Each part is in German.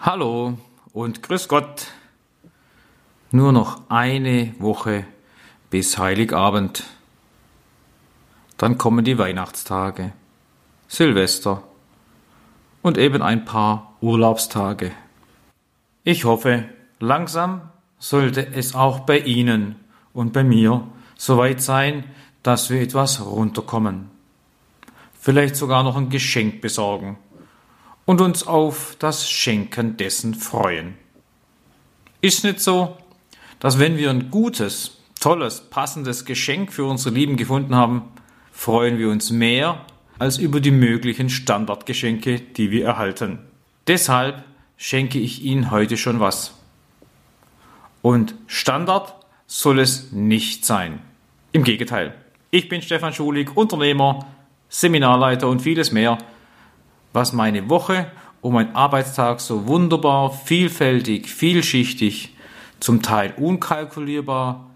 Hallo und grüß Gott. Nur noch eine Woche bis Heiligabend. Dann kommen die Weihnachtstage, Silvester und eben ein paar Urlaubstage. Ich hoffe, langsam sollte es auch bei Ihnen und bei mir soweit sein, dass wir etwas runterkommen. Vielleicht sogar noch ein Geschenk besorgen und uns auf das Schenken dessen freuen. Ist nicht so, dass wenn wir ein gutes, tolles, passendes Geschenk für unsere Lieben gefunden haben, freuen wir uns mehr als über die möglichen Standardgeschenke, die wir erhalten. Deshalb schenke ich Ihnen heute schon was. Und Standard soll es nicht sein. Im Gegenteil. Ich bin Stefan Schulig, Unternehmer, Seminarleiter und vieles mehr was meine Woche und mein Arbeitstag so wunderbar, vielfältig, vielschichtig, zum Teil unkalkulierbar,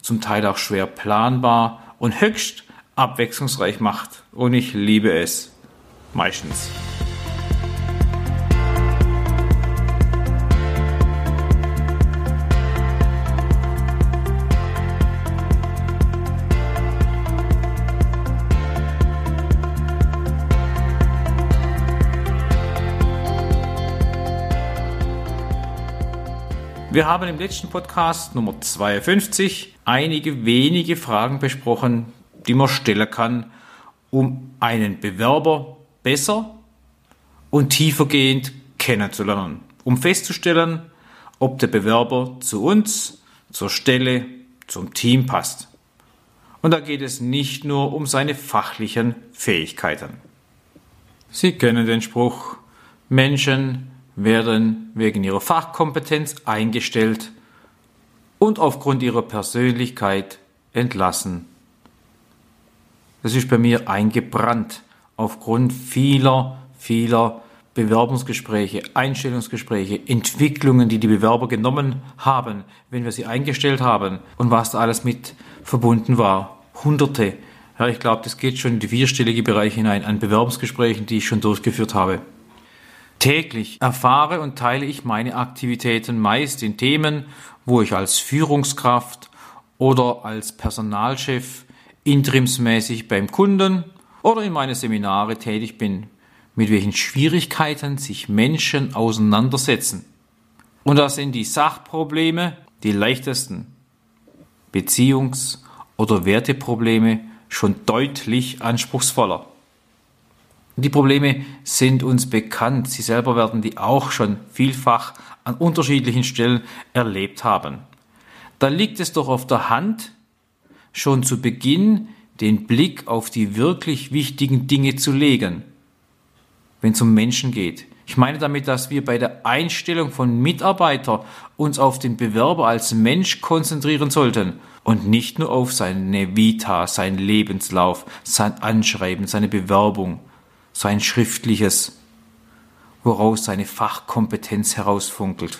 zum Teil auch schwer planbar und höchst abwechslungsreich macht. Und ich liebe es. Meistens. Wir haben im letzten Podcast Nummer 52 einige wenige Fragen besprochen, die man stellen kann, um einen Bewerber besser und tiefergehend kennenzulernen, um festzustellen, ob der Bewerber zu uns, zur Stelle, zum Team passt. Und da geht es nicht nur um seine fachlichen Fähigkeiten. Sie kennen den Spruch, Menschen werden wegen ihrer Fachkompetenz eingestellt und aufgrund ihrer Persönlichkeit entlassen. Das ist bei mir eingebrannt aufgrund vieler, vieler Bewerbungsgespräche, Einstellungsgespräche, Entwicklungen, die die Bewerber genommen haben, wenn wir sie eingestellt haben und was da alles mit verbunden war. Hunderte. Ja, ich glaube, das geht schon in die vierstellige Bereich hinein an Bewerbungsgesprächen, die ich schon durchgeführt habe. Täglich erfahre und teile ich meine Aktivitäten meist in Themen, wo ich als Führungskraft oder als Personalchef interimsmäßig beim Kunden oder in meine Seminare tätig bin, mit welchen Schwierigkeiten sich Menschen auseinandersetzen. Und da sind die Sachprobleme die leichtesten. Beziehungs- oder Werteprobleme schon deutlich anspruchsvoller. Die Probleme sind uns bekannt. Sie selber werden die auch schon vielfach an unterschiedlichen Stellen erlebt haben. Da liegt es doch auf der Hand, schon zu Beginn den Blick auf die wirklich wichtigen Dinge zu legen, wenn es um Menschen geht. Ich meine damit, dass wir bei der Einstellung von Mitarbeitern uns auf den Bewerber als Mensch konzentrieren sollten und nicht nur auf seine Vita, sein Lebenslauf, sein Anschreiben, seine Bewerbung sein schriftliches, woraus seine Fachkompetenz herausfunkelt.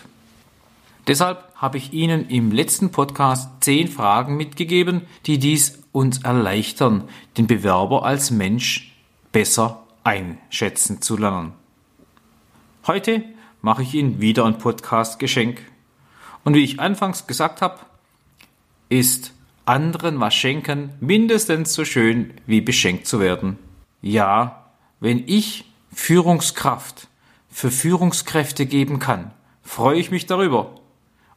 Deshalb habe ich Ihnen im letzten Podcast zehn Fragen mitgegeben, die dies uns erleichtern, den Bewerber als Mensch besser einschätzen zu lernen. Heute mache ich Ihnen wieder ein Podcast-Geschenk. Und wie ich anfangs gesagt habe, ist anderen was schenken mindestens so schön wie beschenkt zu werden. Ja, wenn ich Führungskraft für Führungskräfte geben kann, freue ich mich darüber.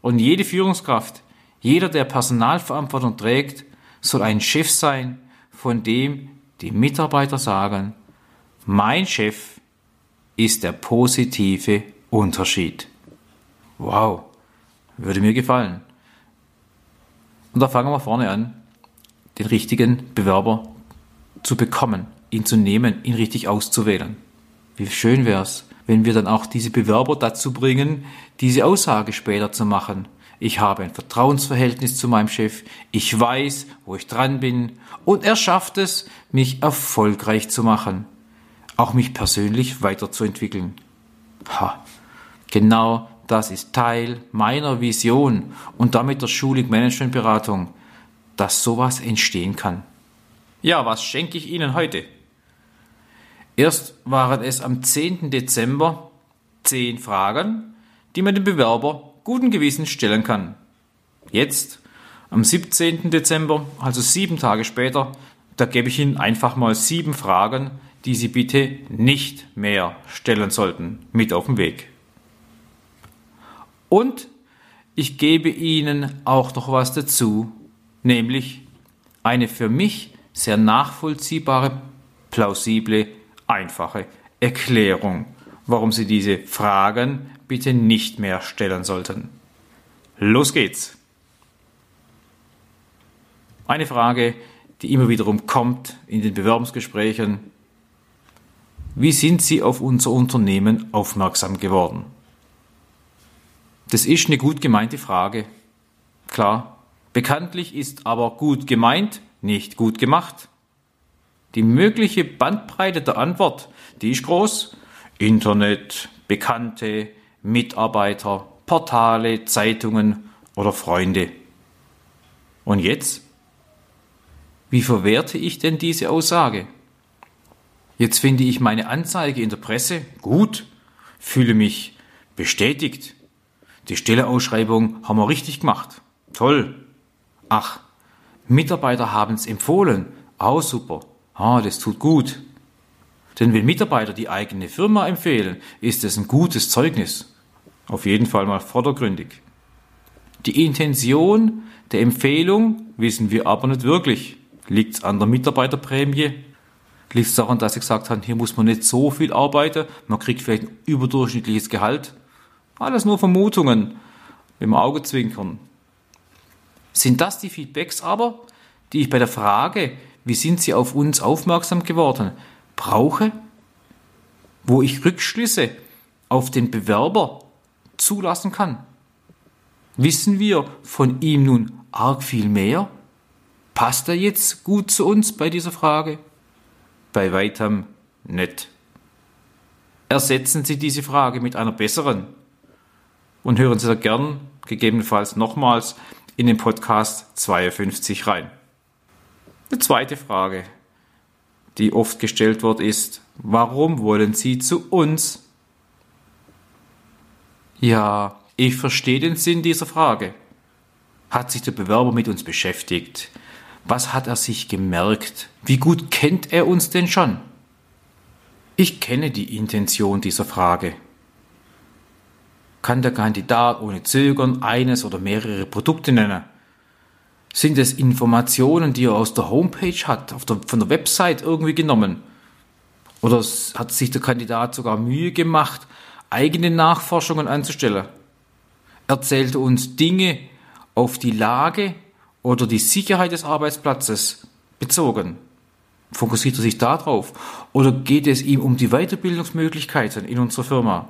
Und jede Führungskraft, jeder, der Personalverantwortung trägt, soll ein Chef sein, von dem die Mitarbeiter sagen, mein Chef ist der positive Unterschied. Wow, würde mir gefallen. Und da fangen wir vorne an, den richtigen Bewerber zu bekommen ihn zu nehmen, ihn richtig auszuwählen. Wie schön wäre es, wenn wir dann auch diese Bewerber dazu bringen, diese Aussage später zu machen. Ich habe ein Vertrauensverhältnis zu meinem Chef, ich weiß, wo ich dran bin, und er schafft es, mich erfolgreich zu machen, auch mich persönlich weiterzuentwickeln. Ha, genau das ist Teil meiner Vision und damit der Schulig Managementberatung, dass sowas entstehen kann. Ja, was schenke ich Ihnen heute? Erst waren es am 10. Dezember zehn Fragen die man dem Bewerber guten Gewissens stellen kann. Jetzt, am 17. Dezember, also sieben Tage später, da gebe ich Ihnen einfach mal sieben Fragen, die Sie bitte nicht mehr stellen sollten, mit auf den Weg. Und ich gebe Ihnen auch noch was dazu, nämlich eine für mich sehr nachvollziehbare, plausible, einfache Erklärung, warum Sie diese Fragen bitte nicht mehr stellen sollten. Los geht's! Eine Frage, die immer wiederum kommt in den Bewerbungsgesprächen. Wie sind Sie auf unser Unternehmen aufmerksam geworden? Das ist eine gut gemeinte Frage. Klar, bekanntlich ist aber gut gemeint nicht gut gemacht. Die mögliche Bandbreite der Antwort, die ist groß. Internet, Bekannte, Mitarbeiter, Portale, Zeitungen oder Freunde. Und jetzt? Wie verwerte ich denn diese Aussage? Jetzt finde ich meine Anzeige in der Presse gut, fühle mich bestätigt. Die Stelleausschreibung haben wir richtig gemacht. Toll. Ach, Mitarbeiter haben es empfohlen. Auch super. Ah, das tut gut. Denn wenn Mitarbeiter die eigene Firma empfehlen, ist es ein gutes Zeugnis. Auf jeden Fall mal vordergründig. Die Intention der Empfehlung wissen wir aber nicht wirklich. Liegt es an der Mitarbeiterprämie? Liegt es daran, dass sie gesagt haben, hier muss man nicht so viel arbeiten, man kriegt vielleicht ein überdurchschnittliches Gehalt? Alles nur Vermutungen, mit dem Auge zwinkern. Sind das die Feedbacks aber, die ich bei der Frage, wie sind Sie auf uns aufmerksam geworden, brauche? Wo ich Rückschlüsse auf den Bewerber zulassen kann? Wissen wir von ihm nun arg viel mehr? Passt er jetzt gut zu uns bei dieser Frage? Bei weitem nicht. Ersetzen Sie diese Frage mit einer besseren und hören Sie da gern gegebenenfalls nochmals in den Podcast 52 rein. Eine zweite Frage, die oft gestellt wird, ist, warum wollen Sie zu uns? Ja, ich verstehe den Sinn dieser Frage. Hat sich der Bewerber mit uns beschäftigt? Was hat er sich gemerkt? Wie gut kennt er uns denn schon? Ich kenne die Intention dieser Frage. Kann der Kandidat ohne Zögern eines oder mehrere Produkte nennen? Sind es Informationen, die er aus der Homepage hat, der, von der Website irgendwie genommen? Oder hat sich der Kandidat sogar Mühe gemacht, eigene Nachforschungen anzustellen? Erzählt uns Dinge auf die Lage oder die Sicherheit des Arbeitsplatzes bezogen? Fokussiert er sich darauf? Oder geht es ihm um die Weiterbildungsmöglichkeiten in unserer Firma?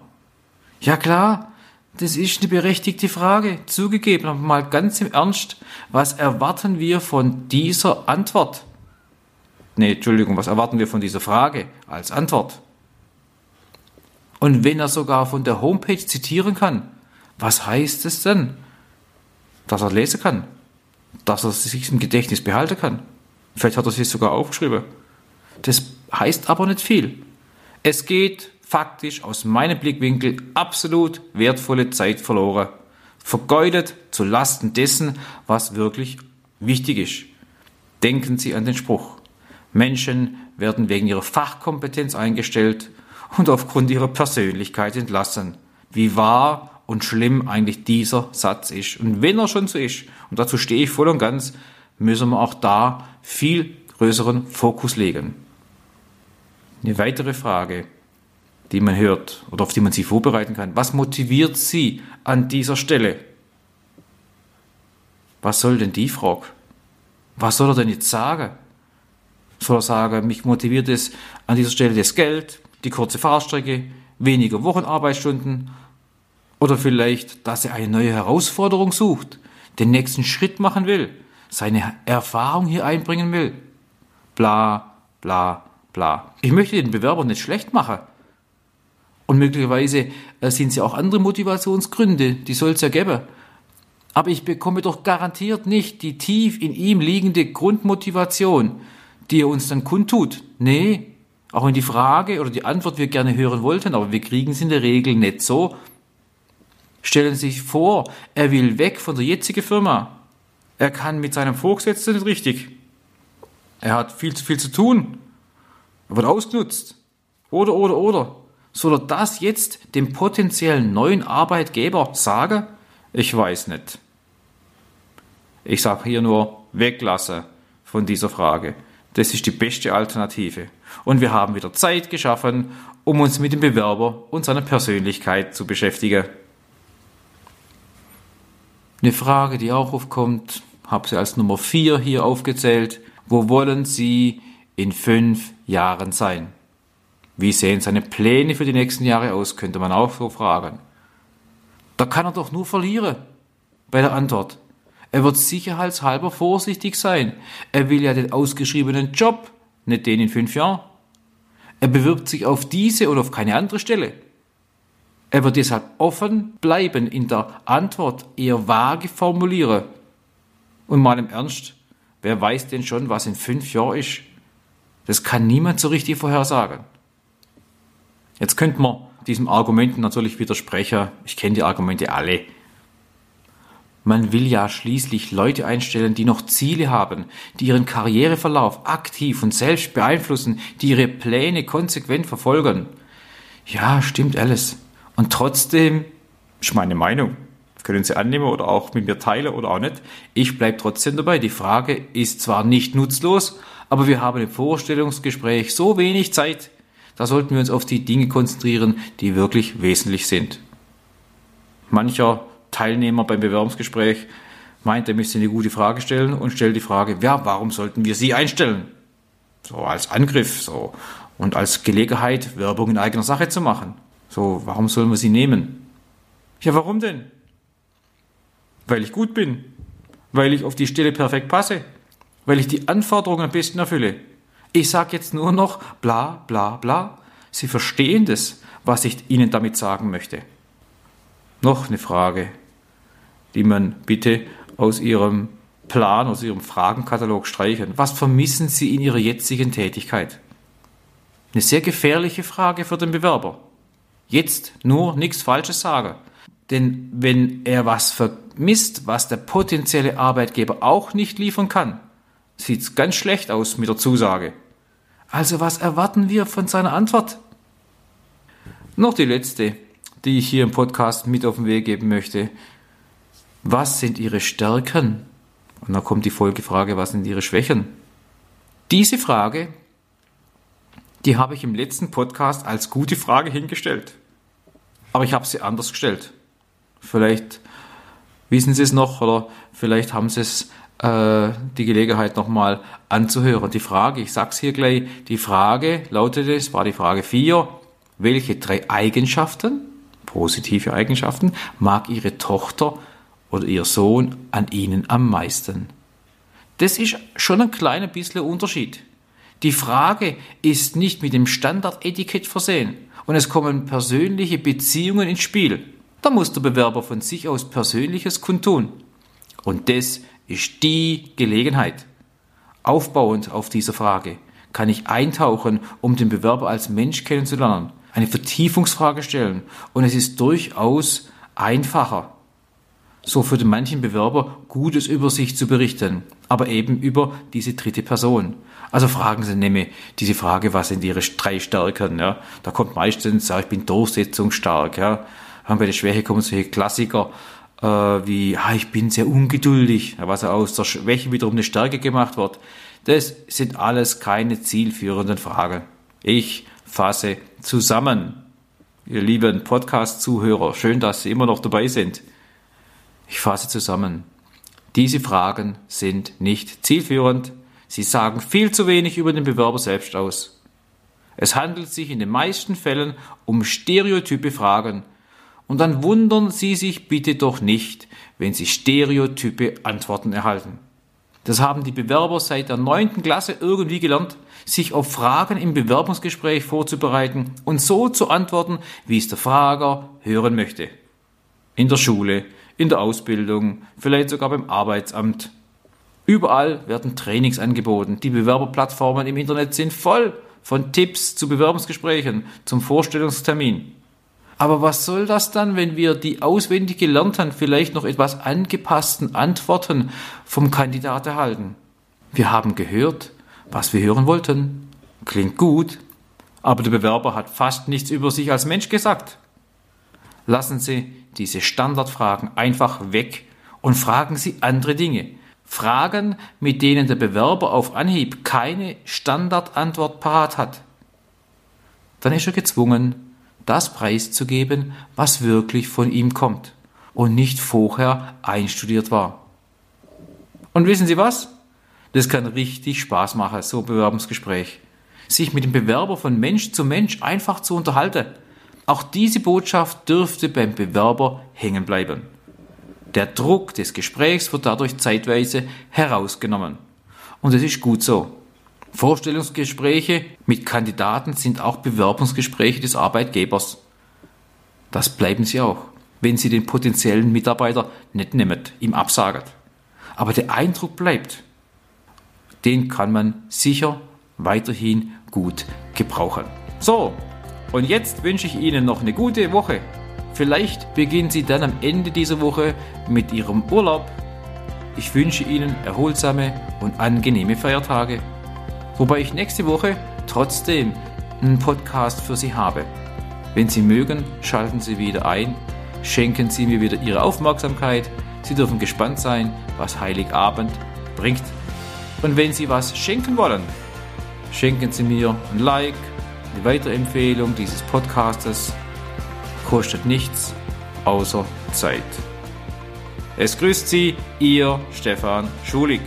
Ja klar, das ist eine berechtigte Frage. Zugegeben, aber mal ganz im Ernst, was erwarten wir von dieser Antwort? Nee, Entschuldigung, was erwarten wir von dieser Frage als Antwort? Und wenn er sogar von der Homepage zitieren kann, was heißt es denn? Dass er lesen kann dass er sich im Gedächtnis behalten kann. Vielleicht hat er sich sogar aufgeschrieben. Das heißt aber nicht viel. Es geht faktisch aus meinem Blickwinkel absolut wertvolle Zeit verloren. Vergeudet zu Lasten dessen, was wirklich wichtig ist. Denken Sie an den Spruch. Menschen werden wegen ihrer Fachkompetenz eingestellt und aufgrund ihrer Persönlichkeit entlassen. Wie wahr und schlimm eigentlich dieser Satz ist. Und wenn er schon so ist, und dazu stehe ich voll und ganz, müssen wir auch da viel größeren Fokus legen. Eine weitere Frage, die man hört oder auf die man sich vorbereiten kann. Was motiviert Sie an dieser Stelle? Was soll denn die Frage? Was soll er denn jetzt sagen? Soll er sagen, mich motiviert es an dieser Stelle das Geld, die kurze Fahrstrecke, weniger Wochenarbeitsstunden oder vielleicht, dass er eine neue Herausforderung sucht, den nächsten Schritt machen will, seine Erfahrung hier einbringen will. Bla, bla, bla. Ich möchte den Bewerber nicht schlecht machen. Und möglicherweise äh, sind es ja auch andere Motivationsgründe, die soll es ja geben. Aber ich bekomme doch garantiert nicht die tief in ihm liegende Grundmotivation, die er uns dann kundtut. Nee, auch wenn die Frage oder die Antwort wir gerne hören wollten, aber wir kriegen es in der Regel nicht so, Stellen Sie sich vor, er will weg von der jetzigen Firma. Er kann mit seinem Vorgesetzten nicht richtig. Er hat viel zu viel zu tun. Er wird ausgenutzt. Oder, oder, oder. Soll er das jetzt dem potenziellen neuen Arbeitgeber sagen? Ich weiß nicht. Ich sage hier nur weglasse von dieser Frage. Das ist die beste Alternative. Und wir haben wieder Zeit geschaffen, um uns mit dem Bewerber und seiner Persönlichkeit zu beschäftigen. Eine Frage, die auch aufkommt, habe sie als Nummer 4 hier aufgezählt. Wo wollen Sie in fünf Jahren sein? Wie sehen seine Pläne für die nächsten Jahre aus, könnte man auch so fragen. Da kann er doch nur verlieren bei der Antwort. Er wird sicherheitshalber vorsichtig sein. Er will ja den ausgeschriebenen Job, nicht den in fünf Jahren. Er bewirbt sich auf diese oder auf keine andere Stelle. Er wird deshalb offen bleiben in der Antwort, eher vage formulieren. Und mal im Ernst, wer weiß denn schon, was in fünf Jahren ist? Das kann niemand so richtig vorhersagen. Jetzt könnte man diesem Argument natürlich widersprechen. Ich kenne die Argumente alle. Man will ja schließlich Leute einstellen, die noch Ziele haben, die ihren Karriereverlauf aktiv und selbst beeinflussen, die ihre Pläne konsequent verfolgen. Ja, stimmt alles. Und trotzdem, ist meine Meinung, können Sie annehmen oder auch mit mir teilen oder auch nicht. Ich bleibe trotzdem dabei. Die Frage ist zwar nicht nutzlos, aber wir haben im Vorstellungsgespräch so wenig Zeit, da sollten wir uns auf die Dinge konzentrieren, die wirklich wesentlich sind. Mancher Teilnehmer beim Bewerbungsgespräch meint, er müsste eine gute Frage stellen und stellt die Frage, ja, warum sollten wir Sie einstellen? So als Angriff, so. Und als Gelegenheit, Werbung in eigener Sache zu machen. So, warum sollen wir Sie nehmen? Ja, warum denn? Weil ich gut bin. Weil ich auf die Stelle perfekt passe. Weil ich die Anforderungen am besten erfülle. Ich sage jetzt nur noch bla bla bla. Sie verstehen das, was ich Ihnen damit sagen möchte. Noch eine Frage, die man bitte aus Ihrem Plan, aus Ihrem Fragenkatalog streichen. Was vermissen Sie in Ihrer jetzigen Tätigkeit? Eine sehr gefährliche Frage für den Bewerber. Jetzt nur nichts Falsches sagen. Denn wenn er was vermisst, was der potenzielle Arbeitgeber auch nicht liefern kann, sieht es ganz schlecht aus mit der Zusage. Also was erwarten wir von seiner Antwort? Noch die letzte, die ich hier im Podcast mit auf den Weg geben möchte. Was sind Ihre Stärken? Und dann kommt die Folgefrage, was sind Ihre Schwächen? Diese Frage, die habe ich im letzten Podcast als gute Frage hingestellt. Aber ich habe sie anders gestellt. Vielleicht wissen Sie es noch oder vielleicht haben Sie es äh, die Gelegenheit nochmal anzuhören. Die Frage, ich sag's hier gleich, die Frage lautete, es war die Frage 4, welche drei Eigenschaften, positive Eigenschaften, mag Ihre Tochter oder Ihr Sohn an Ihnen am meisten? Das ist schon ein kleiner bisschen Unterschied. Die Frage ist nicht mit dem Standardetikett versehen und es kommen persönliche Beziehungen ins Spiel. Da muss der Bewerber von sich aus Persönliches kundtun. Und das ist die Gelegenheit. Aufbauend auf dieser Frage kann ich eintauchen, um den Bewerber als Mensch kennenzulernen, eine Vertiefungsfrage stellen und es ist durchaus einfacher, so für den manchen Bewerber Gutes über sich zu berichten, aber eben über diese dritte Person. Also fragen Sie nämlich diese Frage, was sind Ihre drei Stärken? Ja? Da kommt meistens, ja, ich bin durchsetzungsstark. Ja? Bei der Schwäche kommen solche Klassiker, äh, wie ah, ich bin sehr ungeduldig, was aus der Schwäche wiederum eine Stärke gemacht wird. Das sind alles keine zielführenden Fragen. Ich fasse zusammen. Ihr lieben Podcast-Zuhörer, schön, dass Sie immer noch dabei sind. Ich fasse zusammen. Diese Fragen sind nicht zielführend. Sie sagen viel zu wenig über den Bewerber selbst aus. Es handelt sich in den meisten Fällen um stereotype Fragen, und dann wundern Sie sich bitte doch nicht, wenn Sie stereotype Antworten erhalten. Das haben die Bewerber seit der neunten Klasse irgendwie gelernt, sich auf Fragen im Bewerbungsgespräch vorzubereiten und so zu antworten, wie es der Frager hören möchte. In der Schule, in der Ausbildung, vielleicht sogar beim Arbeitsamt. Überall werden Trainings angeboten. Die Bewerberplattformen im Internet sind voll von Tipps zu Bewerbungsgesprächen, zum Vorstellungstermin. Aber was soll das dann, wenn wir die auswendig gelernten, vielleicht noch etwas angepassten Antworten vom Kandidat erhalten? Wir haben gehört, was wir hören wollten. Klingt gut, aber der Bewerber hat fast nichts über sich als Mensch gesagt. Lassen Sie diese Standardfragen einfach weg und fragen Sie andere Dinge. Fragen, mit denen der Bewerber auf Anhieb keine Standardantwort parat hat. Dann ist er gezwungen, das preiszugeben, was wirklich von ihm kommt und nicht vorher einstudiert war. Und wissen Sie was? Das kann richtig Spaß machen, so ein Bewerbungsgespräch. Sich mit dem Bewerber von Mensch zu Mensch einfach zu unterhalten. Auch diese Botschaft dürfte beim Bewerber hängen bleiben. Der Druck des Gesprächs wird dadurch zeitweise herausgenommen. Und es ist gut so. Vorstellungsgespräche mit Kandidaten sind auch Bewerbungsgespräche des Arbeitgebers. Das bleiben sie auch, wenn sie den potenziellen Mitarbeiter nicht nehmen, ihm absagen. Aber der Eindruck bleibt. Den kann man sicher weiterhin gut gebrauchen. So, und jetzt wünsche ich Ihnen noch eine gute Woche. Vielleicht beginnen Sie dann am Ende dieser Woche mit Ihrem Urlaub. Ich wünsche Ihnen erholsame und angenehme Feiertage, wobei ich nächste Woche trotzdem einen Podcast für Sie habe. Wenn Sie mögen, schalten Sie wieder ein, schenken Sie mir wieder Ihre Aufmerksamkeit. Sie dürfen gespannt sein, was Heiligabend bringt. Und wenn Sie was schenken wollen, schenken Sie mir ein Like, eine Weiterempfehlung dieses Podcastes kostet nichts außer Zeit. Es grüßt Sie, Ihr Stefan Schulig.